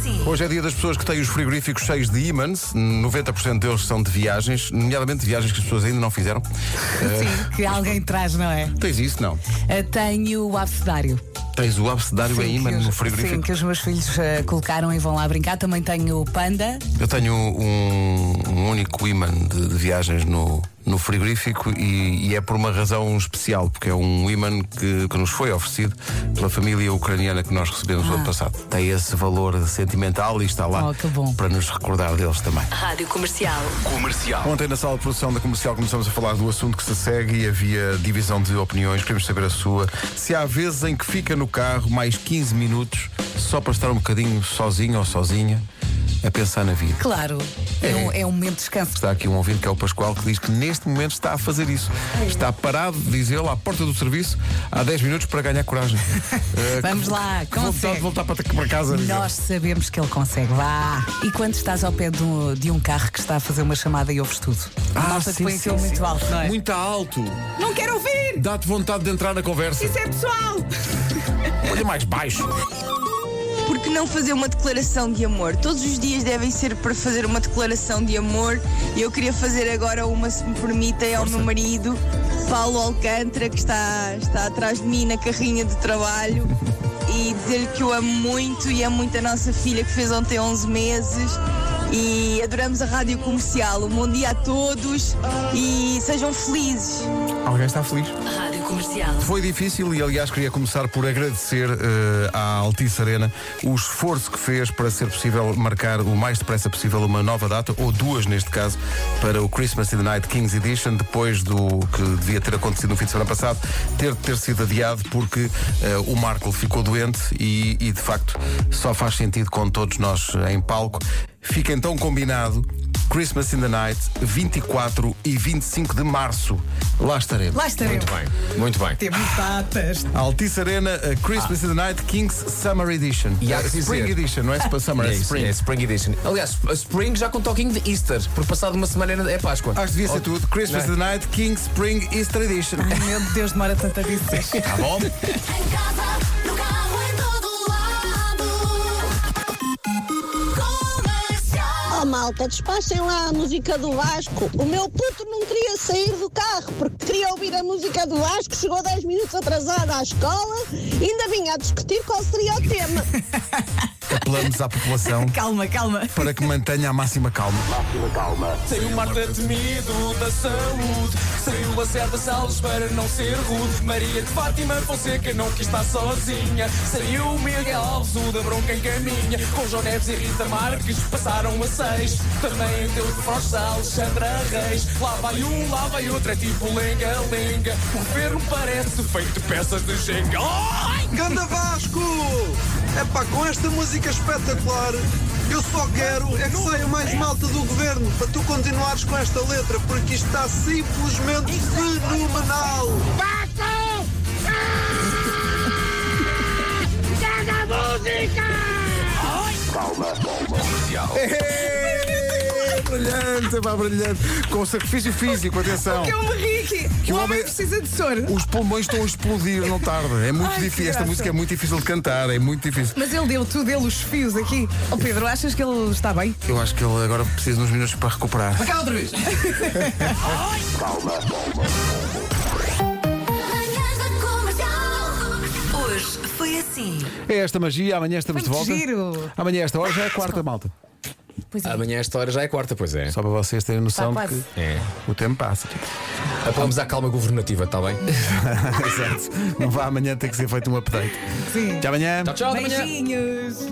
assim. Hoje é dia das pessoas que têm os frigoríficos cheios de ímãs. 90% deles são de viagens, nomeadamente de viagens que as pessoas ainda não fizeram. Sim, que alguém traz, não é? Tens isso? Não. Uh, tenho o abcedário. Tens o abcedário Sim, em imã no frigorífico. Sim, que os meus filhos uh, colocaram e vão lá brincar. Também tenho o panda. Eu tenho um, um único imã de, de viagens no, no frigorífico e, e é por uma razão especial, porque é um imã que, que nos foi oferecido pela família ucraniana que nós recebemos no ano passado. Tem esse valor sentimental e está lá Oh, para nos recordar deles também. Rádio Comercial. Ontem na sala de produção da comercial começamos a falar do assunto que se segue e havia divisão de opiniões. Queremos saber a sua. Se há vezes em que fica no carro mais 15 minutos só para estar um bocadinho sozinho ou sozinha a pensar na vida. Claro, é, um, é um momento de descanso. Está aqui um ouvinte que é o Pascoal que diz que neste momento está a fazer isso. Está parado, diz ele, à porta do serviço há 10 minutos para ganhar coragem. Eh, Vamos lá, que vontade consegue. de voltar para, para casa. Nós sabemos que ele consegue. Vá! E quando estás ao pé de um, de um carro que está a fazer uma chamada e ouves tudo? A malta que põe aquilo muito alto, não é? Muito alto. Não quero ouvir! Dá-te vontade de entrar na conversa. Isso é pessoal! Olha mais baixo. Por que não fazer uma declaração de amor? Todos os dias devem ser para fazer uma declaração de amor. E eu queria fazer agora uma, se me permitem, ao meu marido, Paulo Alcântara, que está, está atrás de mim na carrinha de trabalho. E dizer-lhe que o amo muito e amo muito a nossa filha que fez ontem 11 meses. E adoramos a rádio comercial. Um bom dia a todos e sejam felizes. Alguém está feliz? Rádio Comercial. Foi difícil e, aliás, queria começar por agradecer eh, à Altice Arena o esforço que fez para ser possível marcar o mais depressa possível uma nova data, ou duas neste caso, para o Christmas in the Night Kings Edition, depois do que devia ter acontecido no fim de semana passado, ter ter sido adiado porque eh, o Marco ficou doente e, e, de facto, só faz sentido com todos nós em palco. Fica então combinado Christmas in the Night, 24 e 25 de março. Lá estaremos. Lá estaremos. Muito bem, muito bem. Temos datas. Altice Arena, a Christmas in the Night Kings Summer Edition. E há Uh, que Spring dizer- Edition, não é para Summer, é, É, Spring. é Spring Edition. Aliás, a Spring já com toquinho de Easter, porque passado uma semana é Páscoa. Acho que devia ser tudo. Christmas Não in the Night, Kings Spring Easter Edition. Ai, meu Deus, demora tanto a dizer. Tá bom? Malta, despachem lá a música do Vasco. O meu puto não queria sair do carro porque queria ouvir a música do Vasco, chegou 10 minutos atrasado à escola e ainda vinha a discutir qual seria o tema. Apelamos à população Calma, calma. para que mantenha a máxima calma. Sem o Marta temido da saúde Sem o Lacerda Salles para não ser rude Maria de Fátima Fonseca não quis estar sozinha Saiu o Miguel Alves, o da bronca em caminha Com João Neves e Rita Marques passaram a seis Também deu de Frosta Alexandra Reis Lá vai um, lá vai outro, é tipo lenga-lenga O governo parece feito de peças de jenga Ai! Ganda Vasco! É pá, com esta música espetacular, eu só quero é que saia mais malta do governo para tu continuares com esta letra, porque isto está simplesmente fenomenal! É brilhante, pá, brilhante. Com sacrifício físico, atenção. Que eu me ri. Que o homem homem- precisa de soro. Os pulmões estão a explodir, não tarda. É muito Ai, difícil. Esta música é muito difícil de cantar, é muito difícil. Mas ele deu tudo, ele os fios aqui. Ó Pedro, achas que ele está bem? Eu acho que ele agora precisa de uns minutos para recuperar. Cá outra vez. Hoje foi assim. É esta magia, amanhã estamos Foi de volta. giro. Amanhã, esta hora já é quarta, malta. Pois é. Amanhã esta hora já é quarta, pois é. Só para vocês terem noção Tá de quase. que É. o tempo passa. Apelamos à calma governativa, está bem? Exato. Não vá amanhã ter que ser feito um update. Sim. Até amanhã. Tchau, tchau, até amanhã. Beijinhos.